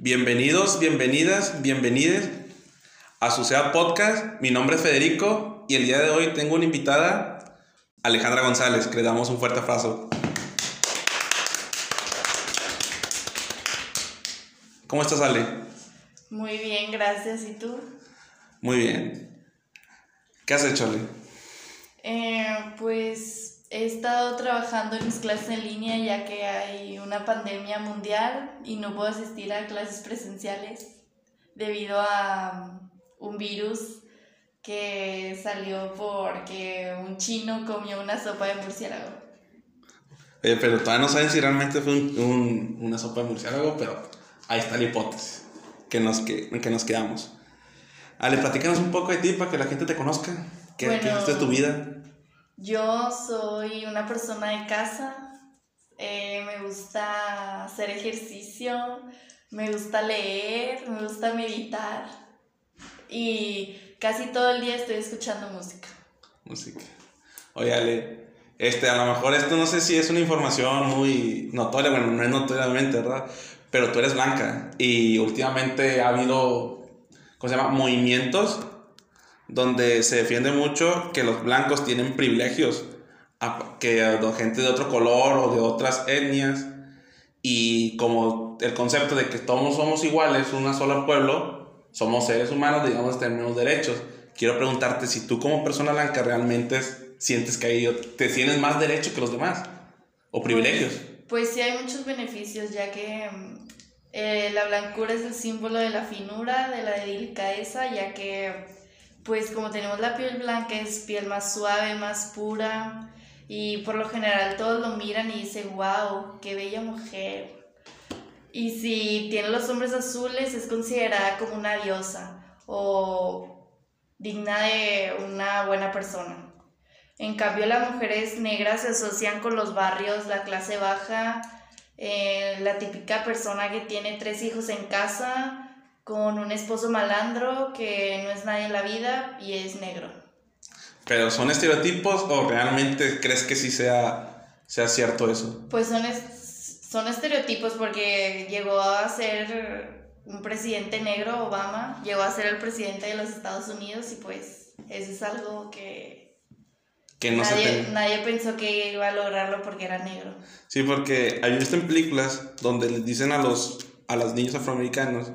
Bienvenidos, bienvenidas, bienvenides a su SEA Podcast. Mi nombre es Federico y el día de hoy tengo una invitada, Alejandra González, que le damos un fuerte abrazo. ¿Cómo estás, Ale? Muy bien, gracias. ¿Y tú? Muy bien. ¿Qué has hecho, Ale? Eh, pues he estado trabajando en mis clases en línea ya que hay una pandemia mundial y no puedo asistir a clases presenciales debido a un virus que salió porque un chino comió una sopa de murciélago. Oye, pero todavía no saben si realmente fue un- un- una sopa de murciélago, pero ahí está la hipótesis que nos, que, que nos quedamos. Ale, platícanos un poco de ti para que la gente te conozca. ¿Qué, Bueno. qué haces de tu vida? Yo soy una persona de casa, eh, me gusta hacer ejercicio, me gusta leer, me gusta meditar y casi todo el día estoy escuchando música. Música. Oye, Ale, este, a lo mejor esto no sé si es una información muy notoria, bueno, no es notoriamente, ¿verdad? Pero tú eres blanca y últimamente ha habido, ¿cómo se llama? Movimientos donde se defiende mucho que los blancos tienen privilegios a- que la gente de otro color o de otras etnias y como el concepto de que todos somos iguales, una sola pueblo, somos seres humanos, digamos, tenemos derechos. Quiero preguntarte si tú como persona blanca realmente sientes que hay, te tienes más derecho que los demás o privilegios. Pues sí hay muchos beneficios ya que eh, la blancura es el símbolo de la finura, de la delicadeza, ya que pues como tenemos la piel blanca es piel más suave, más pura y por lo general todos lo miran y dicen, wow, qué bella mujer. Y si tiene los hombres azules es considerada como una diosa o digna de una buena persona. En cambio, las mujeres negras se asocian con los barrios, la clase baja, eh, la típica persona que tiene tres hijos en casa, con un esposo malandro que no es nadie en la vida y es negro. Pero son estereotipos o realmente crees que sí sea, sea cierto eso? Pues son, es- son estereotipos porque llegó a ser un presidente negro, Obama, llegó a ser el presidente de los Estados Unidos y pues eso es algo que Que no se nadie, te- nadie pensó que iba a lograrlo porque era negro. Sí, porque hay visto en películas donde les dicen a los, a los niños afroamericanos,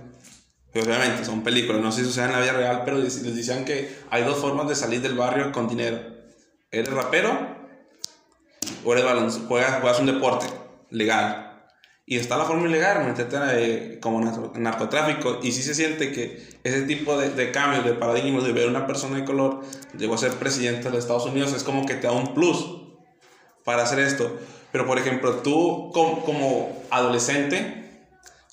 obviamente son películas, no sé si sucede en la vida real, pero les, decían que hay dos formas de salir del barrio con dinero. ¿Eres rapero o eres balonc- juegas, juegas un deporte legal? Y está la forma ilegal, meterte eh, como narco- narcotráfico. Y sí se siente que ese tipo de, de cambios, de paradigmas, de ver una persona de color, llegó a ser presidente de los Estados Unidos, es como que te da un plus para hacer esto. Pero, por ejemplo, tú como adolescente,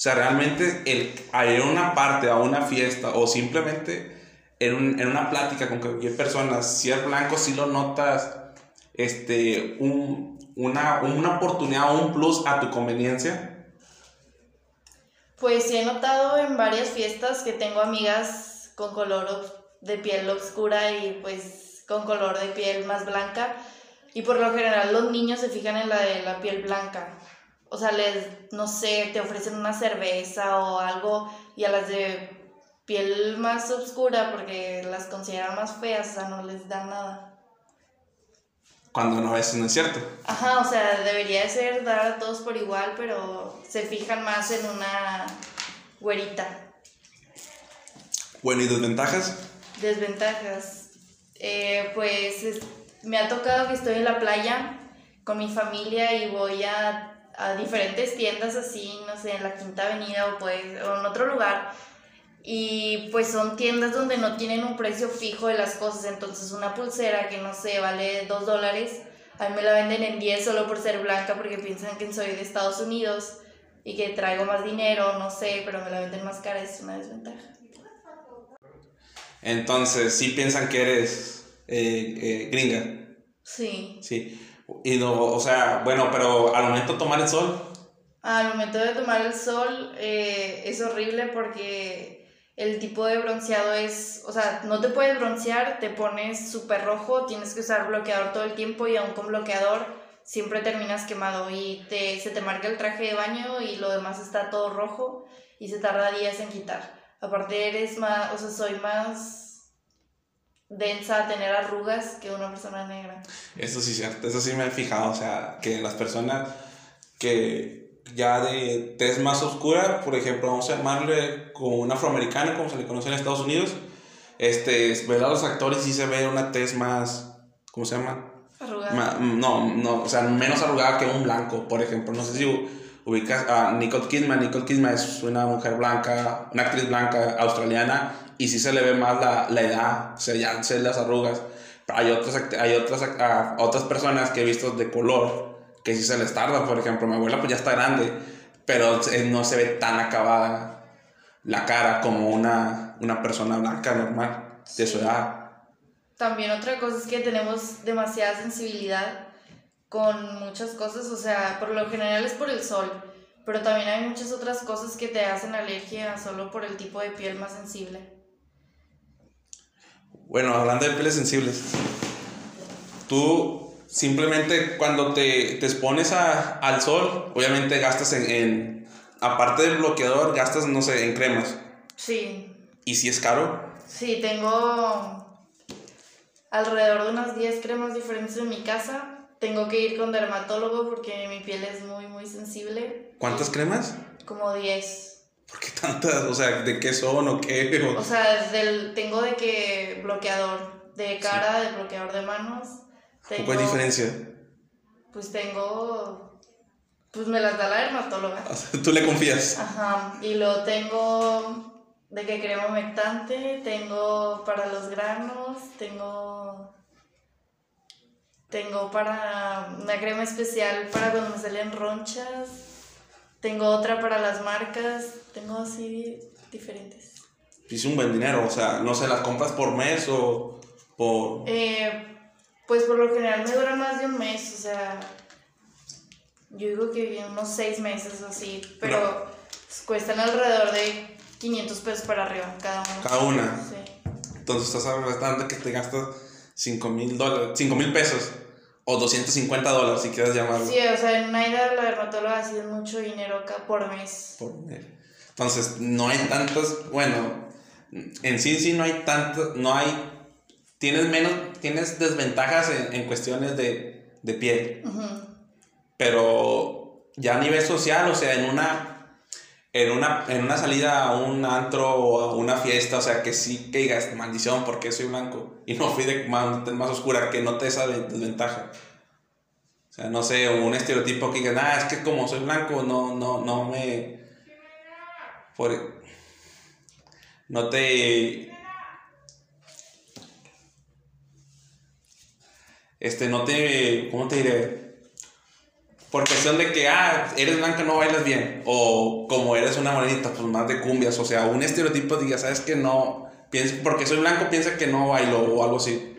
o sea, realmente el, ir una parte, a una fiesta o simplemente en, un- en una plática con cualquier persona, si eres blanco, si lo notas este, un, una, una oportunidad o un plus a tu conveniencia. Pues sí he notado en varias fiestas que tengo amigas con color de piel oscura y pues con color de piel más blanca. Y por lo general los niños se fijan en la de la piel blanca. O sea, les, no sé, te ofrecen una cerveza o algo y a las de piel más oscura porque las consideran más feas, o sea, no les dan nada. Cuando no, a veces no es cierto. Ajá, o sea, debería de ser dar a todos por igual, pero se fijan más en una güerita. Bueno, ¿y desventajas? Desventajas. Eh, pues es- me ha tocado que estoy en la playa con mi familia y voy a, a diferentes tiendas así, no sé, en la Quinta Avenida o, pues, o en otro lugar. Y pues son tiendas donde no tienen un precio fijo de las cosas. Entonces una pulsera que no sé, vale 2 dólares, a mí me la venden en 10 solo por ser blanca porque piensan que soy de Estados Unidos y que traigo más dinero, no sé, pero me la venden más cara, es una desventaja. Entonces, sí piensan que eres eh, eh, gringa. Sí. Sí. Y no, o sea, bueno, pero al momento de tomar el sol, Al momento de tomar el sol eh, es horrible porque el tipo de bronceado es, o sea, no te puedes broncear, te pones súper rojo, tienes que usar bloqueador todo el tiempo y aún con bloqueador siempre terminas quemado y te, se te marca el traje de baño y lo demás está todo rojo y se tarda días en quitar. Aparte eres más, o sea, soy más densa a tener arrugas que una persona negra. Eso sí eso sí me he fijado, o sea, que las personas que ya de tez más oscura, por ejemplo, vamos a llamarle como un afroamericano, como se le conoce en Estados Unidos, este, ver a los actores sí se ve una tez más, ¿cómo se llama? Arrugada. no, no, o sea, menos arrugada que un blanco, por ejemplo. No sé si ubicas a Nicole Kidman. Nicole Kidman es una mujer blanca, una actriz blanca australiana, y sí se le ve más la, la edad, o sea, ya se las arrugas. Pero hay otras, hay otras, otras personas que he visto de color que sí se les tarda, por ejemplo, mi abuela pues ya está grande, pero no se ve tan acabada la cara como una, una persona blanca normal de su edad. También otra cosa es que tenemos demasiada sensibilidad con muchas cosas, o sea, por lo general es por el sol, pero también hay muchas otras cosas que te hacen alergia solo por el tipo de piel más sensible. Bueno, hablando de pieles sensibles, tú simplemente cuando te, te expones a, al sol, obviamente gastas en, en, aparte del bloqueador, gastas, no sé, en cremas. Sí. ¿Y si es caro? Sí, tengo alrededor de unas 10 cremas diferentes en mi casa. Tengo que ir con dermatólogo porque mi piel es muy, muy sensible. ¿Cuántas cremas? Como 10. ¿Por qué tantas? O sea, ¿de qué son o qué? O sea, del, tengo de que bloqueador de cara, de bloqueador de manos. Tengo, ¿Cuál diferencia? Pues tengo... Pues me las da la dermatóloga. O sea, ¿Tú le confías? Ajá. Y lo tengo de que crema humectante, tengo para los granos, tengo tengo para una crema especial para cuando me salen ronchas, tengo otra para las marcas, tengo así diferentes. Hice un buen dinero, o sea, no sé, las compras por mes o por... Eh, pues por lo general me dura más de un mes, o sea, yo digo que unos seis meses o así, pero cuestan alrededor de 500 pesos para arriba cada una. Cada una. Sí. Entonces estás hablando que te gastas 5 mil dólares, 5 mil pesos o 250 dólares si quieres llamarlo. Sí, o sea, en Naida la dermatóloga ha sido mucho dinero acá por mes. Por mes. Entonces, no hay tantos, bueno, en sí sí no hay tantos, no hay, tienes menos, tienes desventajas en, en cuestiones de, de piel. Pero ya a nivel social, o sea, en una en una, en una salida a un antro o a una fiesta, o sea, que sí que digas, maldición, porque soy blanco? Y no fui de más, más oscura, que no te esa desventaja. O sea, no sé, un estereotipo que digas, ah, es que como soy blanco, no, no, no me... Por, no te... Este, no te... ¿Cómo te diré? Por cuestión de que, ah, eres blanca, no bailas bien. O como eres una morenita, pues más de cumbias. O sea, un estereotipo diga, sabes que no, pienso, porque soy blanco, piensa que no bailo o algo así.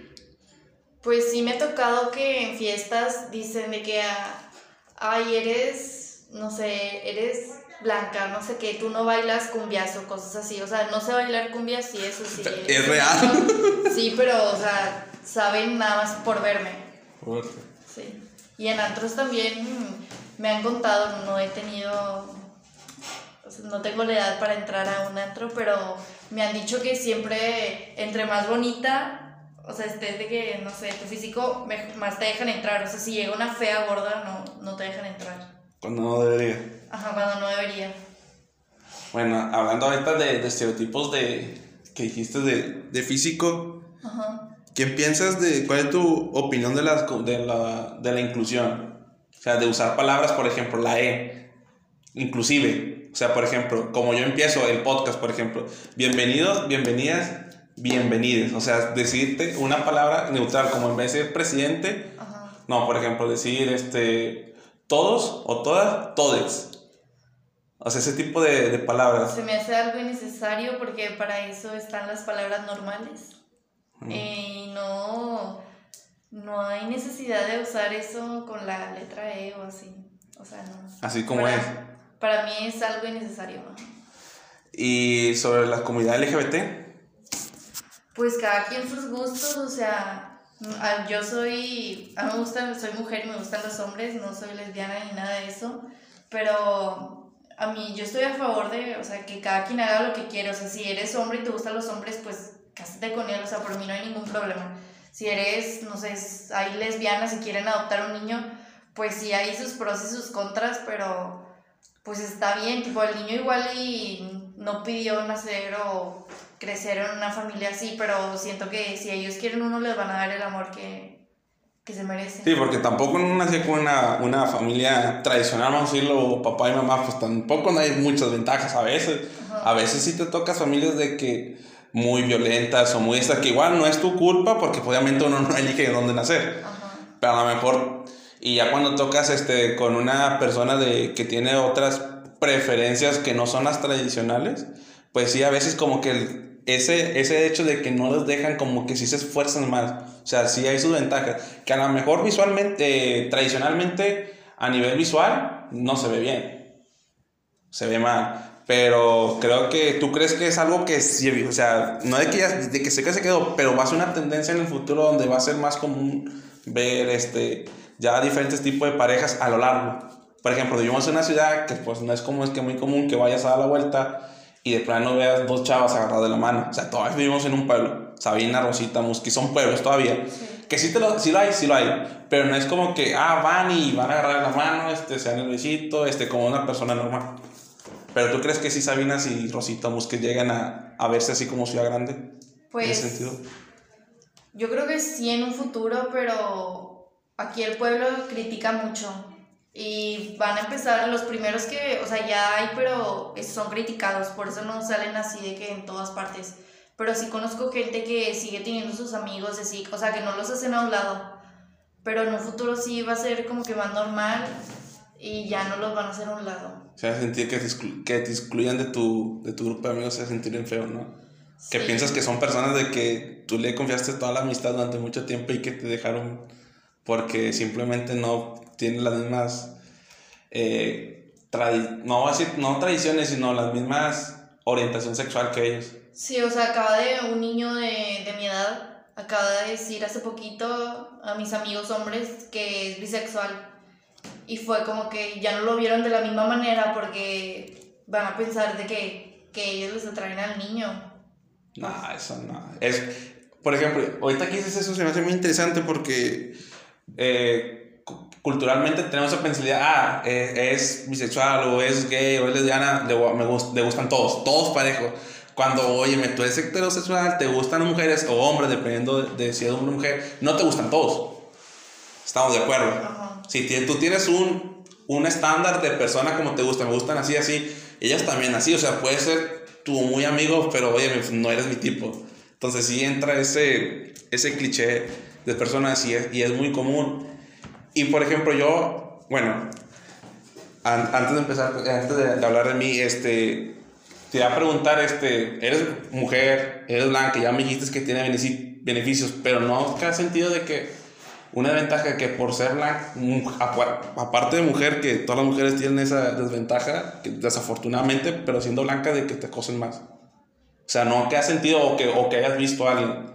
Pues sí me ha tocado que en fiestas dicen de que, ah, ay, eres, no sé, eres blanca, no sé qué, tú no bailas cumbias o cosas así. O sea, no sé bailar cumbias y eso sí. Es real. Sí, pero, o sea, saben nada más por verme. Sí. Y en antros también me han contado, no he tenido, no tengo la edad para entrar a un antro, pero me han dicho que siempre entre más bonita, o sea, estés de que, no sé, tu físico, más te dejan entrar. O sea, si llega una fea gorda, no, no te dejan entrar. Cuando no debería. Ajá, cuando no debería. Bueno, hablando ahorita de, de estereotipos de, que dijiste de, de físico, Ajá. ¿Quién piensas de cuál es tu opinión de, las, de, la, de la inclusión? O sea, de usar palabras, por ejemplo, la E, inclusive. O sea, por ejemplo, como yo empiezo el podcast, por ejemplo, bienvenidos, bienvenidas, bienvenides. O sea, decirte una palabra neutral, como en vez de ser presidente, no, por ejemplo, decir este, todos o todas, todes. O sea, ese tipo de, de palabras. Se me hace algo innecesario porque para eso están las palabras normales. Eh, y no, no hay necesidad de usar eso con la letra E o así. O sea, no. Así como es. Para mí es algo innecesario. ¿Y sobre la comunidad LGBT? Pues cada quien sus gustos, o sea, Yo soy, a mí me gustan, soy mujer y me gustan los hombres, no soy lesbiana ni nada de eso, pero a mí yo estoy a favor de, o sea, que cada quien haga lo que quiere, o sea, si eres hombre y te gustan los hombres, pues cásate con él, o sea, por mí no hay ningún problema. Si eres, no sé, hay lesbianas y quieren adoptar un niño, pues sí hay sus pros y sus contras, pero pues está bien, tipo, el niño igual y no pidió nacer o crecer en una familia así, pero siento que si ellos quieren uno les van a dar el amor que, que se merece. Sí, porque tampoco nací con una, una familia tradicional, vamos a decirlo, papá y mamá, pues tampoco no hay muchas ventajas a veces. Ajá. A veces sí te tocas familias de que muy violentas o muy estas, que igual no es tu culpa porque pues, obviamente uno no elige dónde nacer. Ajá. Pero a lo mejor, y ya cuando tocas este, con una persona de, que tiene otras preferencias que no son las tradicionales, pues sí, a veces como que el- ese, ese hecho de que no los dejan como que sí se esfuerzan más. O sea, sí hay sus ventajas. Que a lo mejor visualmente, tradicionalmente, a nivel visual, no se ve bien. Se ve mal. Pero creo que tú crees que es algo que sí, o sea, no de que, ya, de que sé que se quedó, pero va a ser una tendencia en el futuro donde va a ser más común ver este, ya diferentes tipos de parejas a lo largo. Por ejemplo, vivimos en una ciudad que pues no es como es que muy común que vayas a dar la vuelta y de plano veas dos chavas agarradas de la mano. O sea, todavía vivimos en un pueblo. Sabina, Rosita, Musqui, son pueblos todavía. Sí. Que sí, te lo, sí lo hay, sí lo hay. Pero no es como que, ah, van y van a agarrar la mano, este, se dan el besito, este, como una persona normal. Pero tú crees que sí Sabinas y Rosita Musque llegan a, a verse así como ciudad grande? en Pues ese sentido. yo creo que sí en un futuro, pero aquí el pueblo critica mucho. Y van a empezar los primeros que, o sea, ya hay, pero son criticados, por eso no salen así de que en todas partes. Pero sí conozco gente que sigue teniendo sus amigos, así, o sea, que no los hacen a un lado. Pero en un futuro sí va a ser como que más normal y ya no los van a hacer a un lado. O sea, sentir que te, exclu- que te excluyan de tu, de tu grupo de amigos, se sentir bien feo, ¿no? Que Sí. piensas que son personas de que tú le confiaste toda la amistad durante mucho tiempo y que te dejaron porque simplemente no tienen las mismas, eh, no voy a decir, no tradiciones, sino las mismas orientación sexual que ellos. Sí, o sea, acaba de un niño de, de mi edad, acaba de decir hace poquito a mis amigos hombres que es bisexual. Y fue como que ya no lo vieron de la misma manera porque van a pensar de que, que ellos les atraen al niño. No, eso no. Es, por ejemplo, ahorita que dices eso se me hace muy interesante porque eh, cu- culturalmente tenemos esa pensabilidad, ah, eh, es bisexual o es gay o es lesbiana, le, me gust- le gustan todos, todos parejos. Cuando, oye, tú eres heterosexual, te gustan mujeres o hombres, dependiendo de, de si es hombre o mujer, no te gustan todos. Estamos de acuerdo. Ajá. Si tú tienes un, un estándar de persona como te gusta, me gustan así, así, ellas también así, o sea, puede ser tu muy amigo, pero oye, no eres mi tipo. Entonces sí entra ese, ese cliché de personas y es, y es muy común. Y por ejemplo, yo, bueno, an- antes de empezar, antes de, de hablar de mí, este, te iba a preguntar, este, eres mujer, eres blanca, ya me dijiste que tiene benefici- beneficios, pero no te has sentido de que una ventaja que por ser blanca, aparte de mujer, que todas las mujeres tienen esa desventaja, que desafortunadamente, pero siendo blanca, de que te acosen más. O sea, no que has sentido o que, o que hayas visto a alguien,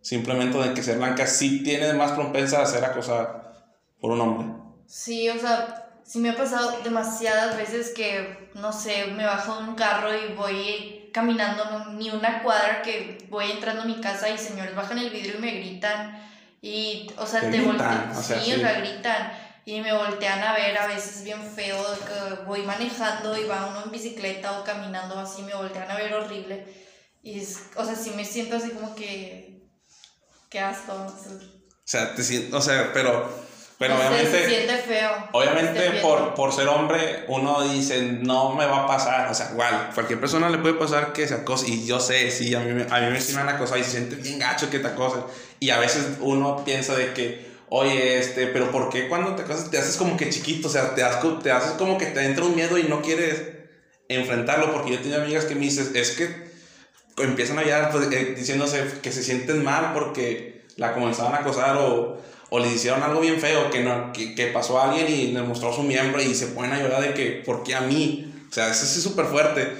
simplemente de que ser blanca sí tiene más propensa a ser acosada por un hombre. Sí, o sea, sí me ha pasado demasiadas veces que, no sé, me bajo de un carro y voy caminando ni una cuadra que voy entrando a mi casa y señores bajan el vidrio y me gritan y, o sea, Te te, voltean, o sea, sí, sí. o sea, gritan y me voltean a ver a veces bien feo, que voy manejando y va uno en bicicleta o caminando así, me voltean a ver horrible y, es, o sea, sí me siento así como que, qué asco, o sea, te sien- o sea, pero, pero sé, obviamente... se siente feo. Obviamente por, por ser hombre uno dice no me va a pasar, o sea, igual, cualquier persona le puede pasar que se acose y yo sé, sí, a mí, me- a mí me sí me han acosado y se siente bien gacho que te acosen y a veces uno piensa de que, oye, este, pero ¿por qué cuando te acosas te haces como que chiquito? O sea, te, co- te haces como que te entra un miedo y no quieres enfrentarlo porque yo tengo amigas que me dicen, es que empiezan a llorar pues, eh, diciéndose que se sienten mal porque la comenzaban a acosar o, o le hicieron algo bien feo que, no, que, que pasó a alguien y le mostró su miembro y se ponen a llorar de que, ¿por qué a mí? O sea, eso sí es súper fuerte.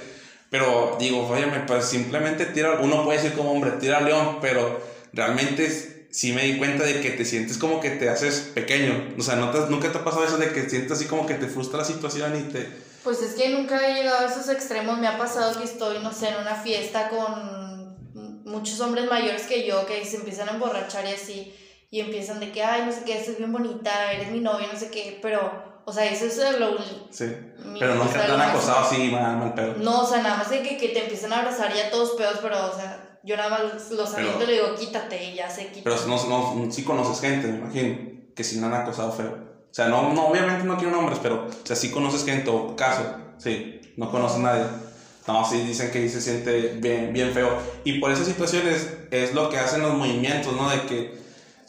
Pero digo, óyeme, pues simplemente tira, uno puede decir como hombre, tira león, pero realmente sí me di cuenta de que te sientes como que te haces pequeño. O sea, ¿no te- nunca te ha pasado eso de que sientes así como que te frustra la situación y te... Pues es que nunca he llegado a esos extremos. Me ha pasado que estoy, no sé, en una fiesta con muchos hombres mayores que yo que se empiezan a emborrachar y así. Y empiezan de que, ay, no sé qué, estás bien bonita, eres mi novia, no sé qué. Pero, o sea, eso es lo. Sí. Pero o nunca sea, te han acosado así, mal, mal pedo. No, o sea, nada más de que, que te empiezan a abrazar ya todos pedos, pero, o sea, yo nada más los y le digo, quítate, y ya se quita. Pero no, no, sí conoces gente, me imagino, que sí no han acosado feo. O sea, no, no obviamente no quiero nombres, pero o sea, sí conoces gente o caso. Sí, no conoces a nadie. No, sí dicen que se siente bien, bien feo. Y por esas situaciones es lo que hacen los movimientos, ¿no? De que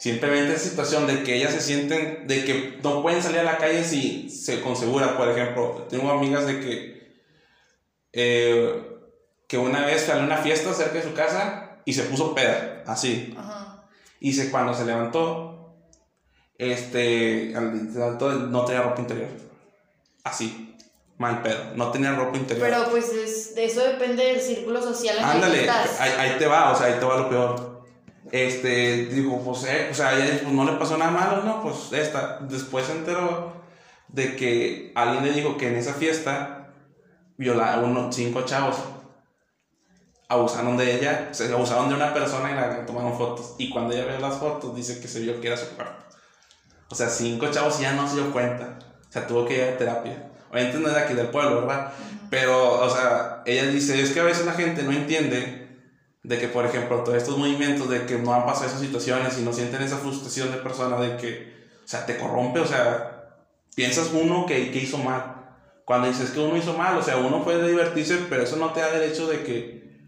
simplemente esa situación de que ellas se sienten, de que no pueden salir a la calle si se con segura. Por ejemplo, tengo amigas de que, eh, que una vez fue a una fiesta cerca de su casa y se puso peda, así. Ajá. Y se, cuando se levantó, este, no tenía ropa interior. Así, mal pedo, no tenía ropa interior. Pero pues es, de eso depende del círculo social en el que Ándale, estás. ahí, ahí te va, o sea, ahí te va lo peor. Este, digo, pues, eh, o sea, ella, pues, no le pasó nada malo, ¿no? Pues esta, después se enteró de que alguien le dijo que en esa fiesta viola a unos cinco chavos. Abusaron de ella, se abusaron de una persona y la tomaron fotos. Y cuando ella vio las fotos, dice que se vio que era su cuerpo. O sea, cinco chavos y ya no se dio cuenta. O sea, tuvo que ir a terapia. Obviamente no de aquí del pueblo, ¿verdad? Pero, o sea, ella dice, es que a veces la gente no entiende de que, por ejemplo, todos estos movimientos de que no han pasado esas situaciones y no sienten esa frustración de persona de que, o sea, te corrompe, o sea, piensas uno que, que hizo mal. Cuando dices que uno hizo mal, o sea, uno puede divertirse, pero eso no te da derecho de que,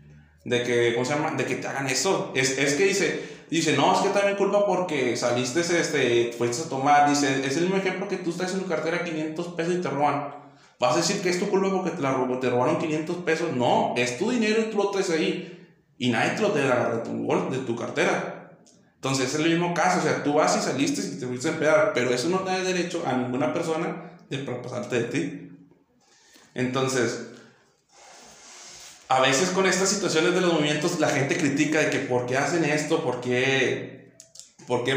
de que, ¿cómo se llama? De que te hagan eso. Es, es que dice, dice, no, es que también culpa porque saliste, este, fuiste a tomar, dice, es el mismo ejemplo que tú estás en tu cartera 500 pesos y te roban. ¿Vas a decir que es tu culpa porque te, te robaron 500 pesos? No, es tu dinero y tú lo traes ahí. Y nadie te lo debe agarrar de tu, bol- de tu cartera. Entonces es el mismo caso, o sea, tú vas y saliste y te fuiste a empedar, pero eso no da derecho a ninguna persona de pasarte de ti. Entonces, a veces con estas situaciones de los movimientos la gente critica de que por qué hacen esto, por qué, por qué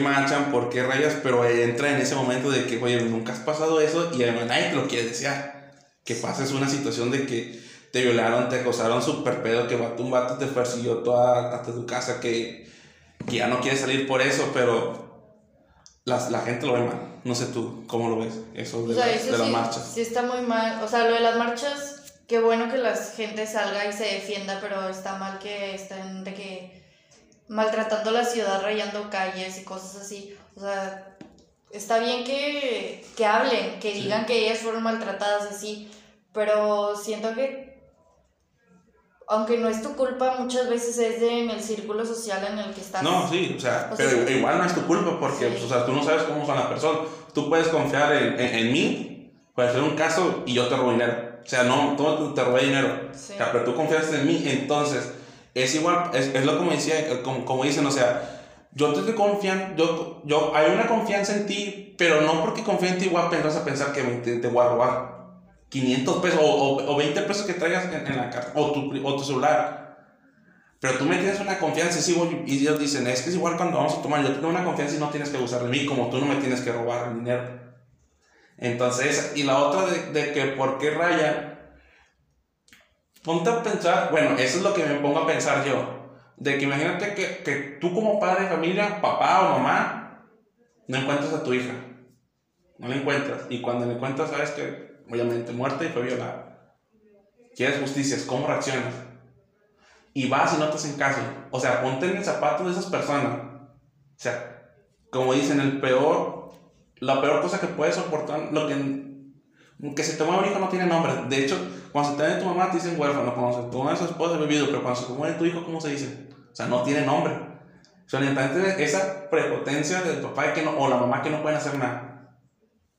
por qué rayas, pero entra en ese momento de que, oye, nunca has pasado eso y además nadie te lo quiere desear. Que pases una situación de que te violaron, te acosaron súper pedo, que vato, un vato te persiguió toda hasta tu casa, que, que ya no quieres salir por eso, pero las, la gente lo ve mal. No sé tú, ¿cómo lo ves? Eso de, O sea, la- eso de las sí, marchas. sí está muy mal. O sea, lo de las marchas, qué bueno que la gente salga y se defienda, pero está mal que estén de que maltratando la ciudad, rayando calles y cosas así. O sea, está bien que, que hablen, que Sí. digan que ellas fueron maltratadas así, pero siento que aunque no es tu culpa, muchas veces es de, en el círculo social en el que estás. No, sí, o sea, O pero sea, igual no es tu culpa porque, sí. pues, o sea, tú no sabes cómo son las personas. Tú puedes confiar en, en, en mí, puede ser un caso y yo te robo dinero. O sea, no, tú te robé dinero. Sí. O sea, pero tú confiaste en mí, entonces, es igual, es, es lo como, decía, como, como dicen, o sea, yo te estoy confiando, yo, yo, hay una confianza en ti, pero no porque confíe en ti igual pensás a pensar que te, te voy a robar 500 pesos o, o, o 20 pesos que traigas en, en la casa, o tu, o tu celular. Pero tú me tienes una confianza, igual, y ellos dicen, es que es igual cuando vamos a tomar, yo tengo una confianza y no tienes que abusar de mí, como tú no me tienes que robar el dinero. Entonces, y la otra de, de que por qué rayan, ponte a pensar, bueno, eso es lo que me pongo a pensar yo, de que imagínate que, que tú como padre de familia, papá o mamá, no encuentras a tu hija, no la encuentras, y cuando la encuentras sabes que obviamente muerta y fue violada. Quieres justicias, ¿cómo reaccionas? Y vas y no te hacen caso. O sea, ponte en el zapato de esas personas. O sea, como dicen, el peor, la peor cosa que puedes soportar, lo que, que se te muere un hijo no tiene nombre. De hecho, cuando se te muere tu mamá te dicen huérfano, cuando se te muere tu esposa vivido, pero cuando se te muere tu hijo, ¿cómo se dice? O sea, no tiene nombre. O sea, esa prepotencia del papá que no, o la mamá que no pueden hacer nada.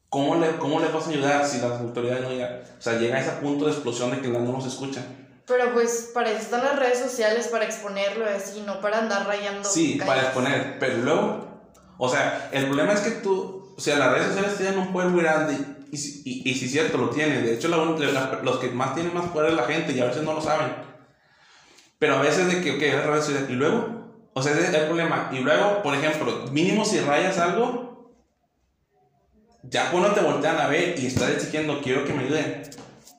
¿Cómo le, ¿Cómo le vas a ayudar si las autoridades no llegan? O sea, llega a ese punto de explosión de que no nos escuchan. Pero pues para eso están las redes sociales, para exponerlo y así, no para andar rayando. Sí, calles. para exponer, pero luego, o sea, el problema es que tú, o sea, las redes sociales tienen un poder muy grande y, si- y, y si es cierto, lo tienen. De hecho, la la- los que más tienen más poder es la gente y a veces no lo saben. Pero a veces de que, ok, las redes sociales, y luego, O sea, ese es el problema. Y luego, por ejemplo, mínimo si rayas algo, ya cuando te voltean a ver y estás exigiendo, quiero que me ayuden.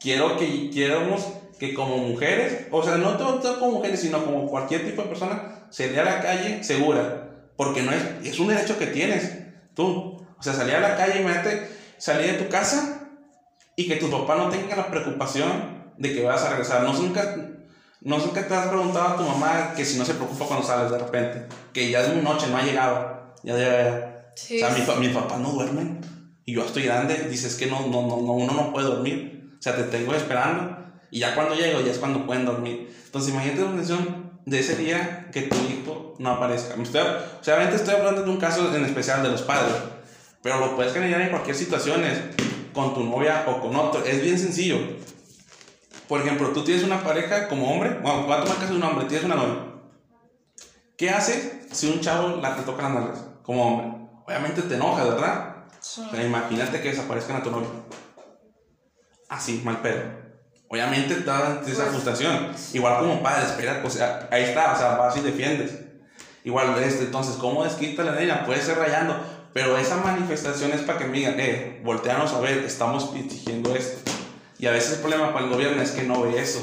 Quiero que, queremos que como mujeres, o sea, no todo, como mujeres, sino como cualquier tipo de persona, se a la calle segura. Porque no es, es un derecho que tienes, tú. O sea, salir a la calle, imagínate, salir de tu casa y que tu papá no tenga la preocupación de que vas a regresar. No nunca, no nunca te has preguntado a tu mamá que si no se preocupa cuando sales de repente, que ya es muy noche, no ha llegado. Ya, ya, ya. Sí. O sea, mi, mi papá no duerme y yo estoy grande, dices que no, no, no, uno no puede dormir. O sea, te tengo esperando y ya cuando llego ya es cuando pueden dormir. Entonces, imagínate la situación de ese día que tu hijo no aparezca. Estoy, obviamente estoy hablando de un caso en especial de los padres, pero lo puedes generar en cualquier situación, con tu novia o con otro. Es bien sencillo. Por ejemplo, tú tienes una pareja como hombre, bueno, voy a tomar caso de un hombre, tienes una novia. ¿Qué haces si un chavo la te toca las nalgas como hombre? Obviamente te enoja, ¿verdad? Pero imagínate que desaparezcan a tu novia. Así, mal pedo obviamente te da esa frustración. Igual como padre, espera, pues ahí está, o sea, vas y defiendes. Igual, este, entonces, ¿cómo desquita la niña? Puede ser rayando, pero esa manifestación es para que me digan, eh, volteanos a ver, estamos exigiendo esto. Y a veces el problema para el gobierno es que no ve eso.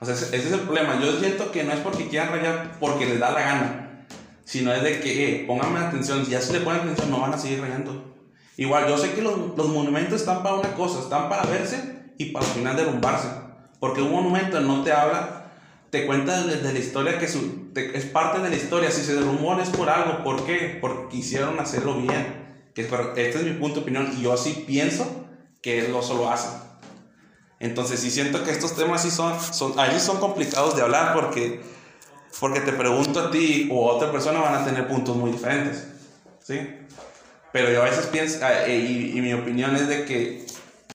O sea, ese, es el problema. Yo siento que no es porque quieran rayar porque les da la gana, sino es de que, eh, pónganme atención, si ya se le ponen atención, no van a seguir rayando. Igual, yo sé que los, los monumentos están para una cosa, están para verse y para al final derrumbarse. Porque un monumento no te habla, te cuenta de, la historia que es parte de la historia. Si se derrumbó es por algo. ¿Por qué? Porque quisieron hacerlo bien. Que, este es mi punto de opinión y yo así pienso que no solo hacen. Entonces sí siento que estos temas sí son, son, ahí son complicados de hablar porque, porque te pregunto a ti o a otra persona van a tener puntos muy diferentes. ¿Sí? Pero yo a veces pienso, ah, y, y mi opinión es de que